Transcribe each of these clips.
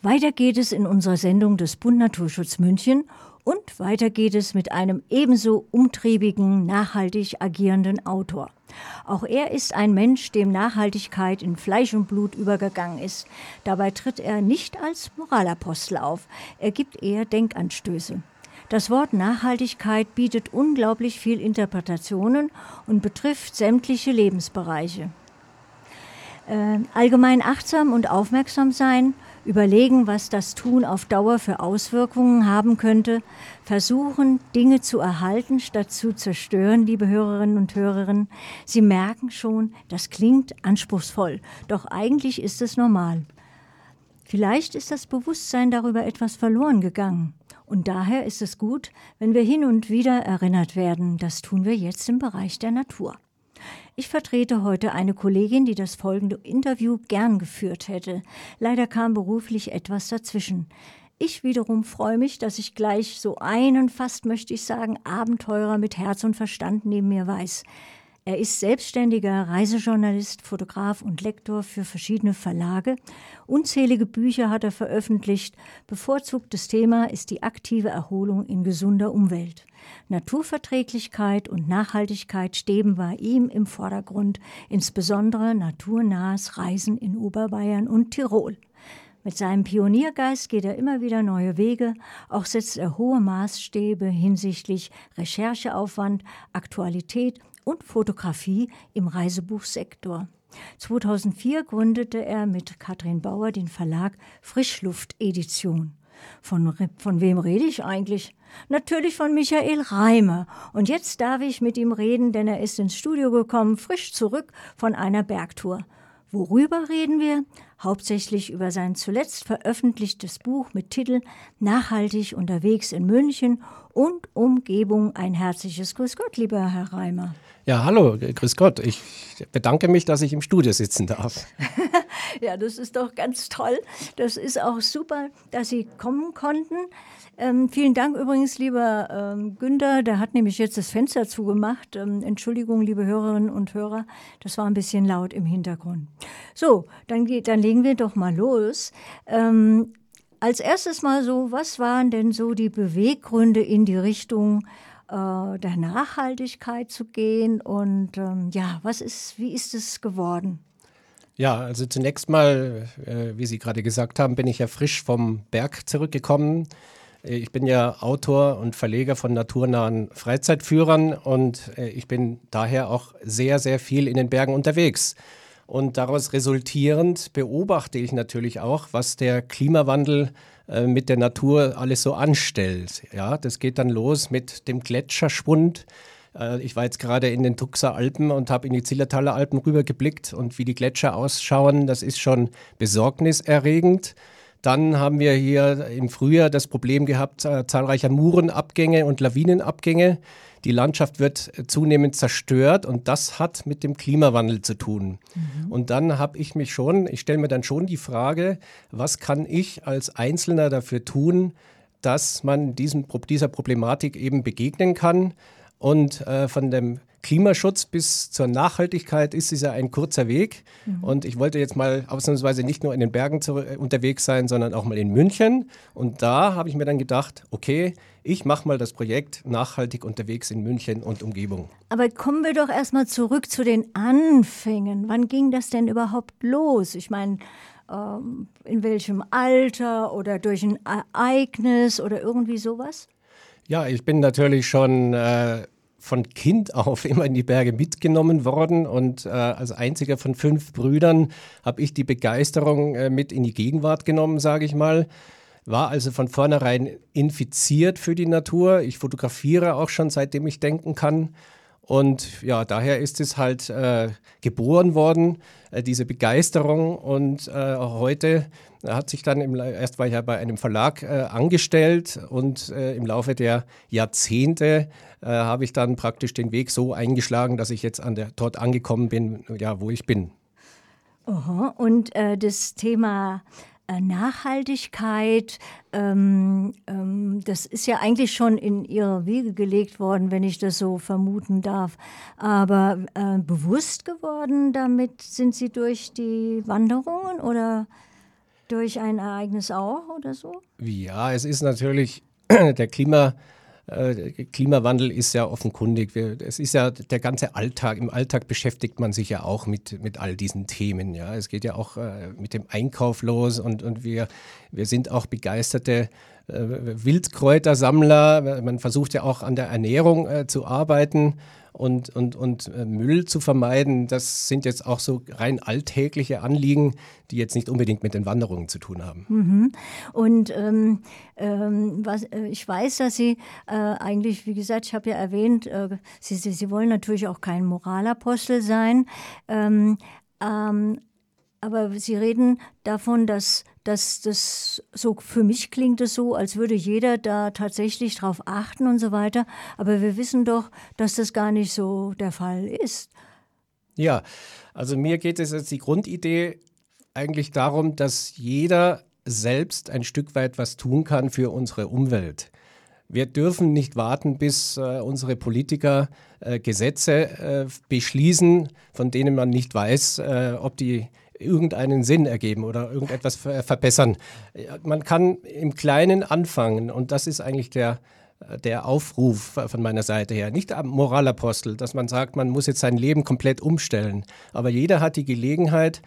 Weiter geht es in unserer Sendung des Bund Naturschutz München und weiter geht es mit einem ebenso umtriebigen, nachhaltig agierenden Autor. Auch er ist ein Mensch, dem Nachhaltigkeit in Fleisch und Blut übergegangen ist. Dabei tritt er nicht als Moralapostel auf, er gibt eher Denkanstöße. Das Wort Nachhaltigkeit bietet unglaublich viel Interpretationen und betrifft sämtliche Lebensbereiche. Äh, allgemein achtsam und aufmerksam sein überlegen, was das Tun auf Dauer für Auswirkungen haben könnte, versuchen, Dinge zu erhalten, statt zu zerstören, liebe Hörerinnen und Hörer. Sie merken schon, das klingt anspruchsvoll, doch eigentlich ist es normal. Vielleicht ist das Bewusstsein darüber etwas verloren gegangen. Und daher ist es gut, wenn wir hin und wieder erinnert werden. Das tun wir jetzt im Bereich der Natur. Ich vertrete heute eine Kollegin, die das folgende Interview gern geführt hätte. Leider kam beruflich etwas dazwischen. Ich wiederum freue mich, dass ich gleich so einen, fast möchte ich sagen, Abenteurer mit Herz und Verstand neben mir weiß. Er ist selbstständiger Reisejournalist, Fotograf und Lektor für verschiedene Verlage. Unzählige Bücher hat er veröffentlicht. Bevorzugtes Thema ist die aktive Erholung in gesunder Umwelt. Naturverträglichkeit und Nachhaltigkeit stehen bei ihm im Vordergrund, insbesondere naturnahes Reisen in Oberbayern und Tirol. Mit seinem Pioniergeist geht er immer wieder neue Wege, auch setzt er hohe Maßstäbe hinsichtlich Rechercheaufwand, Aktualität und Fotografie im Reisebuchsektor. 2004 gründete er mit Katrin Bauer den Verlag Frischluft Edition. Von, von wem rede ich eigentlich? Natürlich von Michael Reimer. Und jetzt darf ich mit ihm reden, denn er ist ins Studio gekommen, frisch zurück von einer Bergtour. Worüber reden wir? Hauptsächlich über sein zuletzt veröffentlichtes Buch mit Titel Nachhaltig unterwegs in München und Umgebung. Ein herzliches Grüß Gott, lieber Herr Reimer. Ja, hallo, grüß Gott. Ich bedanke mich, dass ich im Studio sitzen darf. ja, das ist doch ganz toll. Das ist auch super, dass Sie kommen konnten. Ähm, vielen Dank übrigens, lieber ähm, Günther. Der hat nämlich jetzt das Fenster zugemacht. Ähm, Entschuldigung, liebe Hörerinnen und Hörer, das war ein bisschen laut im Hintergrund. So, dann, geht, dann legen wir doch mal los. Ähm, als erstes mal so, was waren denn so die Beweggründe in die Richtung äh, der Nachhaltigkeit zu gehen. Und ähm, ja, was ist, wie ist es geworden? Ja, also zunächst mal, äh, wie Sie gerade gesagt haben, bin ich ja frisch vom Berg zurückgekommen. Ich bin ja Autor und Verleger von naturnahen Freizeitführern und äh, ich bin daher auch sehr, sehr viel in den Bergen unterwegs. Und daraus resultierend beobachte ich natürlich auch, was der Klimawandel äh, mit der Natur alles so anstellt. Ja, das geht dann los mit dem Gletscherschwund. Äh, ich war jetzt gerade in den Tuxer Alpen und habe in die Zillertaler Alpen rübergeblickt und wie die Gletscher ausschauen, das ist schon besorgniserregend. Dann haben wir hier im Frühjahr das Problem gehabt, äh, zahlreicher Murenabgänge und Lawinenabgänge. Die Landschaft wird zunehmend zerstört und das hat mit dem Klimawandel zu tun. Mhm. Und dann habe ich mich schon, ich stelle mir dann schon die Frage, was kann ich als Einzelner dafür tun, dass man diesem, dieser Problematik eben begegnen kann. Und äh, von dem Klimaschutz bis zur Nachhaltigkeit ist es ja ein kurzer Weg. Mhm. Und ich wollte jetzt mal ausnahmsweise nicht nur in den Bergen zu, äh, unterwegs sein, sondern auch mal in München. Und da habe ich mir dann gedacht, okay, ich mache mal das Projekt Nachhaltig unterwegs in München und Umgebung. Aber kommen wir doch erstmal zurück zu den Anfängen. Wann ging das denn überhaupt los? Ich meine, ähm, in welchem Alter oder durch ein Ereignis oder irgendwie sowas? Ja, ich bin natürlich schon äh, von Kind auf immer in die Berge mitgenommen worden und äh, als einziger von fünf Brüdern habe ich die Begeisterung äh, mit in die Gegenwart genommen, sage ich mal. War also von vornherein infiziert für die Natur. Ich fotografiere auch schon seitdem ich denken kann. Und ja, daher ist es halt äh, geboren worden, äh, diese Begeisterung. Und äh, heute hat sich dann, im, erst war ich ja bei einem Verlag äh, angestellt und äh, im Laufe der Jahrzehnte äh, habe ich dann praktisch den Weg so eingeschlagen, dass ich jetzt an der, dort angekommen bin, ja, wo ich bin. Aha. Und das Thema Nachhaltigkeit, ähm, ähm, das ist ja eigentlich schon in ihre Wege gelegt worden, wenn ich das so vermuten darf. Aber äh, bewusst geworden damit sind Sie durch die Wanderungen oder? Durch ein Ereignis auch oder so? Ja, es ist natürlich der Klima. Äh, Klimawandel ist ja offenkundig. Es ist ja der ganze Alltag. Im Alltag beschäftigt man sich ja auch mit, mit all diesen Themen. Ja, es geht ja auch äh, mit dem Einkauf los und, und wir, wir sind auch begeisterte äh, Wildkräutersammler. Man versucht ja auch an der Ernährung äh, zu arbeiten und, und, und äh, Müll zu vermeiden. Das sind jetzt auch so rein alltägliche Anliegen, die jetzt nicht unbedingt mit den Wanderungen zu tun haben. Mhm. Und ähm, ähm, was, äh, ich weiß, dass Sie äh, eigentlich, wie gesagt, ich habe ja erwähnt, äh, Sie, Sie, Sie, wollen natürlich auch kein Moralapostel sein. Ähm, ähm aber Sie reden davon, dass, dass das so, für mich klingt es so, als würde jeder da tatsächlich drauf achten und so weiter. Aber wir wissen doch, dass das gar nicht so der Fall ist. Ja, also mir geht es als die Grundidee eigentlich darum, dass jeder selbst ein Stück weit was tun kann für unsere Umwelt. Wir dürfen nicht warten, bis äh, unsere Politiker äh, Gesetze äh, beschließen, von denen man nicht weiß, äh, ob die irgendeinen Sinn ergeben oder irgendetwas verbessern. Man kann im Kleinen anfangen und das ist eigentlich der, der Aufruf von meiner Seite her. Nicht am Moralapostel, dass man sagt, man muss jetzt sein Leben komplett umstellen. Aber jeder hat die Gelegenheit,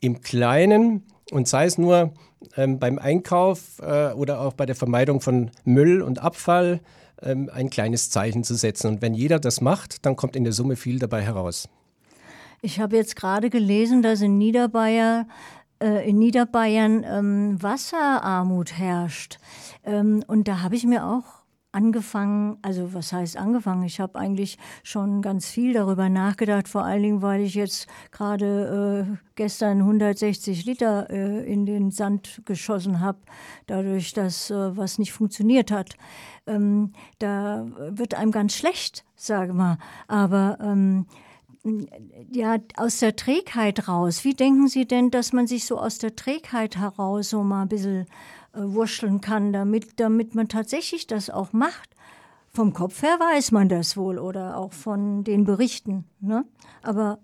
im Kleinen und sei es nur ähm, beim Einkauf äh, oder auch bei der Vermeidung von Müll und Abfall, ähm, ein kleines Zeichen zu setzen. Und wenn jeder das macht, dann kommt in der Summe viel dabei heraus. Ich habe jetzt gerade gelesen, dass in Niederbayern, äh, in Niederbayern ähm, Wasserarmut herrscht. Ähm, und da habe ich mir auch angefangen, also was heißt angefangen? Ich habe eigentlich schon ganz viel darüber nachgedacht, vor allen Dingen, weil ich jetzt gerade äh, gestern 160 Liter äh, in den Sand geschossen habe, dadurch, dass äh, was nicht funktioniert hat. Ähm, da wird einem ganz schlecht, sage mal. Aber ähm, ja, aus der Trägheit raus. Wie denken Sie denn, dass man sich so aus der Trägheit heraus so mal ein bisschen äh, wurschteln kann, damit, damit man tatsächlich das auch macht? Vom Kopf her weiß man das wohl oder auch von den Berichten. Ne? Aber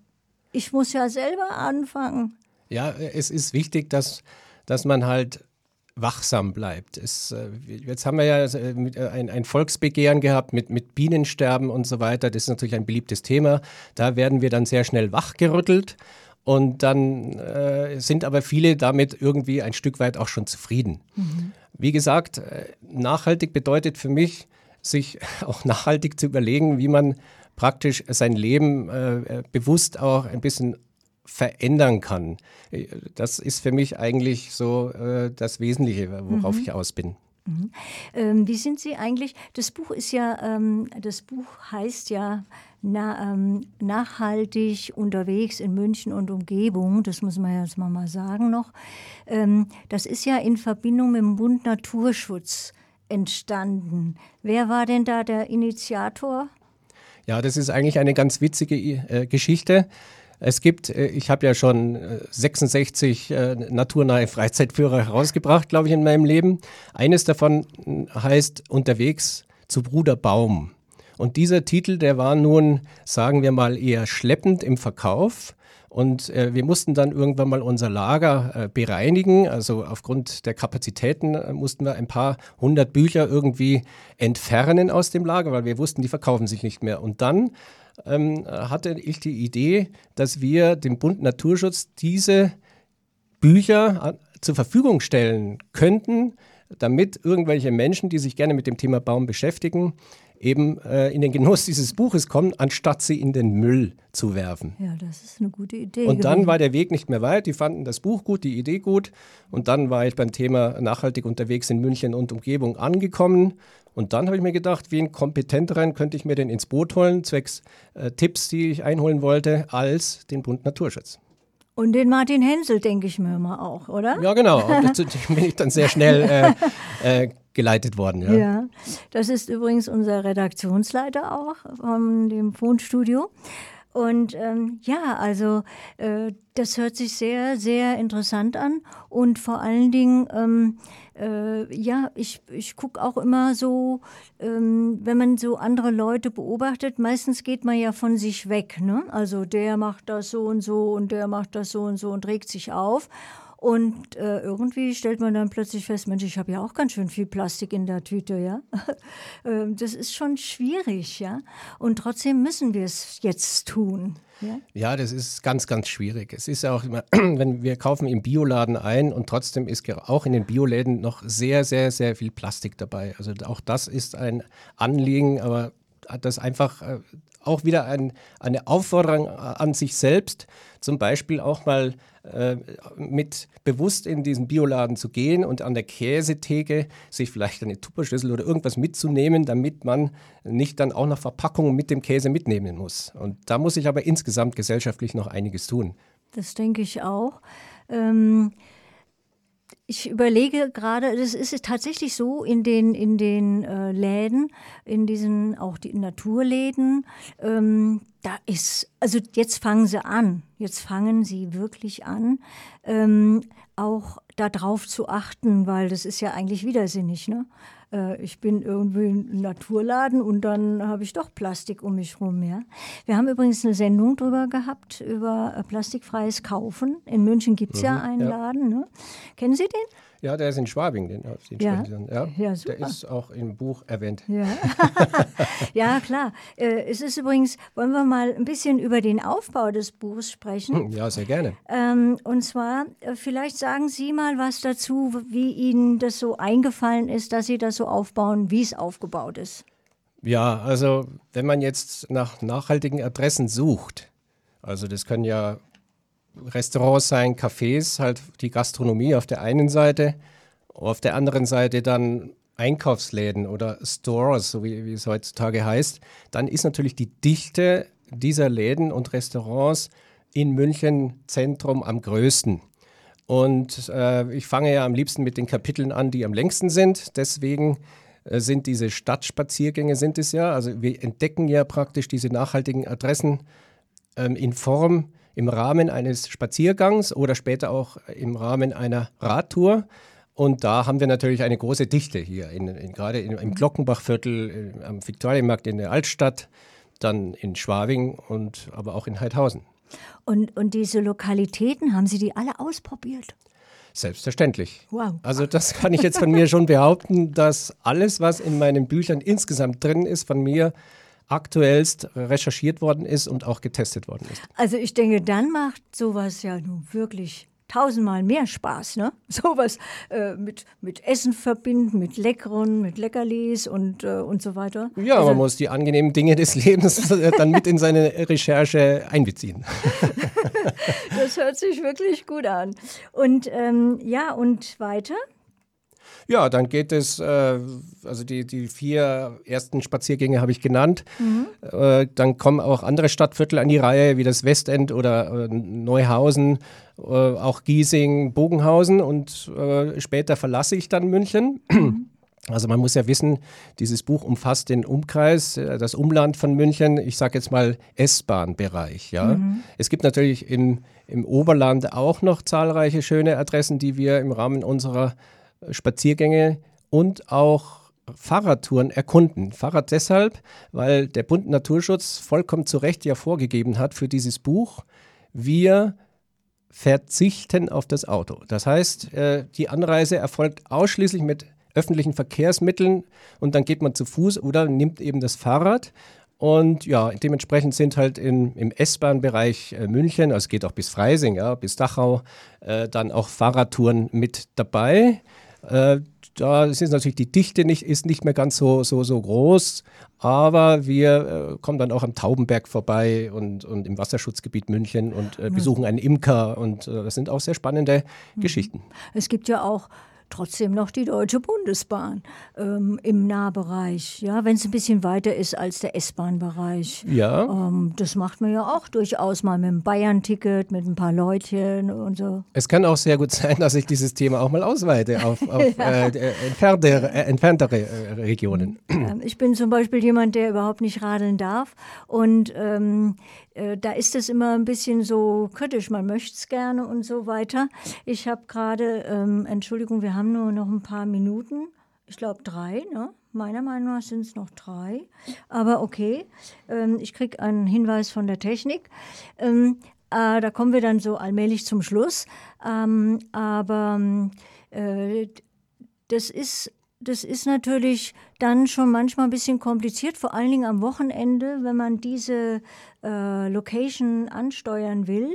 ich muss ja selber anfangen. Ja, es ist wichtig, dass, dass man halt wachsam bleibt. Es, äh, jetzt haben wir ja äh, äh, ein, ein, Volksbegehren gehabt mit, mit Bienensterben und so weiter. Das ist natürlich ein beliebtes Thema. Da werden wir dann sehr schnell wachgerüttelt. Und dann äh, sind aber viele damit irgendwie ein Stück weit auch schon zufrieden. Mhm. Wie gesagt, nachhaltig bedeutet für mich, sich auch nachhaltig zu überlegen, wie man praktisch sein Leben äh, bewusst auch ein bisschen verändern kann. Das ist für mich eigentlich so äh, das Wesentliche, worauf mhm. ich aus bin. Mhm. Ähm, wie sind Sie eigentlich? Das Buch ist ja, ähm, das Buch heißt ja na, ähm, nachhaltig unterwegs in München und Umgebung. Das muss man jetzt mal sagen noch. Ähm, das ist ja in Verbindung mit dem Bund Naturschutz entstanden. Wer war denn da der Initiator? Ja, das ist eigentlich eine ganz witzige äh, Geschichte. Es gibt, äh, ich habe ja schon 66 äh, äh, naturnahe Freizeitführer herausgebracht, glaube ich, in meinem Leben. Eines davon heißt Unterwegs zu Bruder Baum. Und dieser Titel, der war nun, sagen wir mal, eher schleppend im Verkauf. Und äh, wir mussten dann irgendwann mal unser Lager äh, bereinigen. Also aufgrund der Kapazitäten äh, mussten wir ein paar hundert Bücher irgendwie entfernen aus dem Lager, weil wir wussten, die verkaufen sich nicht mehr. Und dann ähm, hatte ich die Idee, dass wir dem Bund Naturschutz diese Bücher zur Verfügung stellen könnten, damit irgendwelche Menschen, die sich gerne mit dem Thema Baum beschäftigen, eben äh, in den Genuss dieses Buches kommen, anstatt sie in den Müll zu werfen. Ja, das ist eine gute Idee. Und dann war der Weg nicht mehr weit. Die fanden das Buch gut, die Idee gut. Und dann war ich beim Thema nachhaltig unterwegs in München und Umgebung angekommen und dann habe ich mir gedacht, wen kompetenteren könnte ich mir denn ins Boot holen, zwecks äh, Tipps, die ich einholen wollte, als den Bund Naturschutz. Und den Martin Hensel denke ich mir immer auch, oder? Ja, genau. Dazu bin ich dann sehr schnell äh, äh, geleitet worden. Ja. ja, das ist übrigens unser Redaktionsleiter auch von dem Fundstudio. Und ähm, ja, also äh, das hört sich sehr, sehr interessant an. Und vor allen Dingen, ähm, äh, ja, ich, ich gucke auch immer so, ähm, wenn man so andere Leute beobachtet, meistens geht man ja von sich weg. Ne? Also der macht das so und so und der macht das so und so und regt sich auf. Und äh, irgendwie stellt man dann plötzlich fest, Mensch, ich habe ja auch ganz schön viel Plastik in der Tüte, ja. Ähm, das ist schon schwierig, ja. Und trotzdem müssen wir es jetzt tun. Ja? ja, das ist ganz, ganz schwierig. Es ist auch immer, wenn wir kaufen im Bioladen ein und trotzdem ist auch in den Bioläden noch sehr, sehr, sehr viel Plastik dabei. Also auch das ist ein Anliegen, aber das einfach äh, auch wieder ein, eine Aufforderung an sich selbst, zum Beispiel auch mal äh, mit bewusst in diesen Bioladen zu gehen und an der Käsetheke sich vielleicht eine Tupperschüssel oder irgendwas mitzunehmen, damit man nicht dann auch noch Verpackungen mit dem Käse mitnehmen muss. Und da muss ich aber insgesamt gesellschaftlich noch einiges tun. Das denke ich auch. Ähm ich überlege gerade, das ist tatsächlich so in den, in den äh, Läden, in diesen auch die Naturläden, ähm, da ist, also jetzt fangen sie an, jetzt fangen sie wirklich an, ähm, auch darauf zu achten, weil das ist ja eigentlich widersinnig. Ne? Äh, ich bin irgendwie im Naturladen und dann habe ich doch Plastik um mich rum. Ja? Wir haben übrigens eine Sendung drüber gehabt, über äh, plastikfreies Kaufen. In München gibt es mhm, ja einen ja. Laden. Ne? Kennen Sie den? Ja, der ist in Schwabing, den, den ja. ja. ja super. Der ist auch im Buch erwähnt. Ja, ja klar. Äh, es ist übrigens, wollen wir mal ein bisschen über den Aufbau des Buches sprechen? Hm, ja, sehr gerne. Ähm, und zwar, äh, vielleicht sagen Sie mal was dazu, wie Ihnen das so eingefallen ist, dass Sie das so aufbauen, wie es aufgebaut ist. Ja, also wenn man jetzt nach nachhaltigen Adressen sucht, also das können ja Restaurants sein, Cafés, halt die Gastronomie auf der einen Seite, auf der anderen Seite dann Einkaufsläden oder Stores, so wie, wie es heutzutage heißt, dann ist natürlich die Dichte dieser Läden und Restaurants in München Zentrum am größten. Und äh, ich fange ja am liebsten mit den Kapiteln an, die am längsten sind. Deswegen äh, sind diese Stadtspaziergänge, sind es ja. Also wir entdecken ja praktisch diese nachhaltigen Adressen ähm, in Form im Rahmen eines Spaziergangs oder später auch im Rahmen einer Radtour. Und da haben wir natürlich eine große Dichte hier, in, in, gerade in, im Glockenbachviertel, äh, am Viktualienmarkt in der Altstadt, dann in Schwabing und aber auch in Heidhausen. Und, und diese Lokalitäten, haben Sie die alle ausprobiert? Selbstverständlich. Wow. Also das kann ich jetzt von mir schon behaupten, dass alles, was in meinen Büchern insgesamt drin ist, von mir aktuellst recherchiert worden ist und auch getestet worden ist. Also ich denke, dann macht sowas ja nun wirklich tausendmal mehr Spaß, ne? Sowas äh, mit, mit Essen verbinden, mit Leckeren, mit Leckerlis und, äh, und so weiter. Ja, also, man muss die angenehmen Dinge des Lebens dann mit in seine Recherche einbeziehen. das hört sich wirklich gut an. Und ähm, ja, und weiter? Ja, dann geht es, äh, also die, die vier ersten Spaziergänge habe ich genannt. Mhm. Äh, dann kommen auch andere Stadtviertel an die Reihe, wie das Westend oder äh, Neuhausen, äh, auch Giesing, Bogenhausen und äh, später verlasse ich dann München. Mhm. Also man muss ja wissen, dieses Buch umfasst den Umkreis, äh, das Umland von München, ich sage jetzt mal S-Bahn-Bereich. Ja? Mhm. Es gibt natürlich im, im Oberland auch noch zahlreiche schöne Adressen, die wir im Rahmen unserer Spaziergänge und auch Fahrradtouren erkunden. Fahrrad deshalb, weil der Bund Naturschutz vollkommen zu Recht ja vorgegeben hat für dieses Buch, wir verzichten auf das Auto. Das heißt, äh, die Anreise erfolgt ausschließlich mit öffentlichen Verkehrsmitteln und dann geht man zu Fuß oder nimmt eben das Fahrrad. Und ja, dementsprechend sind halt in, im S-Bahn-Bereich äh, München, also es geht auch bis Freising, ja, bis Dachau, äh, dann auch Fahrradtouren mit dabei. Äh, da ist natürlich die Dichte nicht, ist nicht mehr ganz so, so, so groß, aber wir äh, kommen dann auch am Taubenberg vorbei und, und im Wasserschutzgebiet München und äh, besuchen einen Imker und äh, das sind auch sehr spannende mhm. Geschichten. Es gibt ja auch trotzdem noch die Deutsche Bundesbahn ähm, im Nahbereich. Ja, wenn es ein bisschen weiter ist als der S-Bahn-Bereich. Ja. Ähm, das macht man ja auch durchaus mal mit dem Bayern-Ticket, mit ein paar Leutchen und so. Es kann auch sehr gut sein, dass ich dieses Thema auch mal ausweite auf, auf ja. äh, entferntere, äh, entferntere äh, Regionen. Ähm, ich bin zum Beispiel jemand, der überhaupt nicht radeln darf und ähm, äh, da ist es immer ein bisschen so kritisch, man möchte es gerne und so weiter. Ich habe gerade, ähm, Entschuldigung, wir haben nur noch ein paar Minuten, ich glaube drei, ne? Meiner Meinung nach sind es noch drei, aber okay, ähm, ich kriege einen Hinweis von der Technik. Ähm, äh, da kommen wir dann so allmählich zum Schluss. Ähm, aber äh, das ist das ist natürlich dann schon manchmal ein bisschen kompliziert, vor allen Dingen am Wochenende, wenn man diese äh, Location ansteuern will.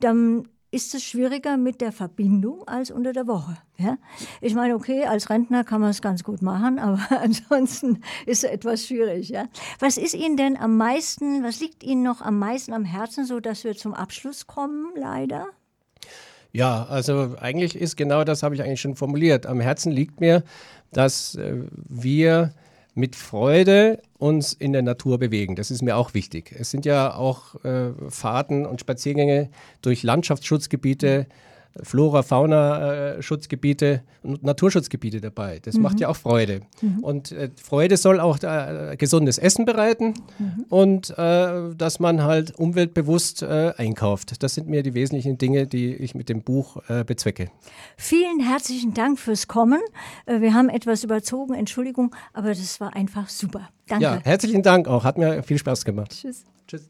Dann ist es schwieriger mit der Verbindung als unter der Woche. Ja? Ich meine, okay, als Rentner kann man es ganz gut machen, aber ansonsten ist es etwas schwierig. Ja? Was ist Ihnen denn am meisten, was liegt Ihnen noch am meisten am Herzen, so dass wir zum Abschluss kommen, leider? Ja, also eigentlich ist genau das, habe ich eigentlich schon formuliert. Am Herzen liegt mir, dass äh, wir mit Freude uns in der Natur bewegen. Das ist mir auch wichtig. Es sind ja auch äh, Fahrten und Spaziergänge durch Landschaftsschutzgebiete, Flora, Fauna-Schutzgebiete und Naturschutzgebiete dabei. Das mhm. macht ja auch Freude. Mhm. Und äh, Freude soll auch äh, gesundes Essen bereiten mhm. und äh, dass man halt umweltbewusst äh, einkauft. Das sind mir die wesentlichen Dinge, die ich mit dem Buch äh, bezwecke. Vielen herzlichen Dank fürs Kommen. Äh, wir haben etwas überzogen, Entschuldigung, aber das war einfach super. Danke. Ja, herzlichen Dank auch. Hat mir viel Spaß gemacht. Tschüss. Tschüss.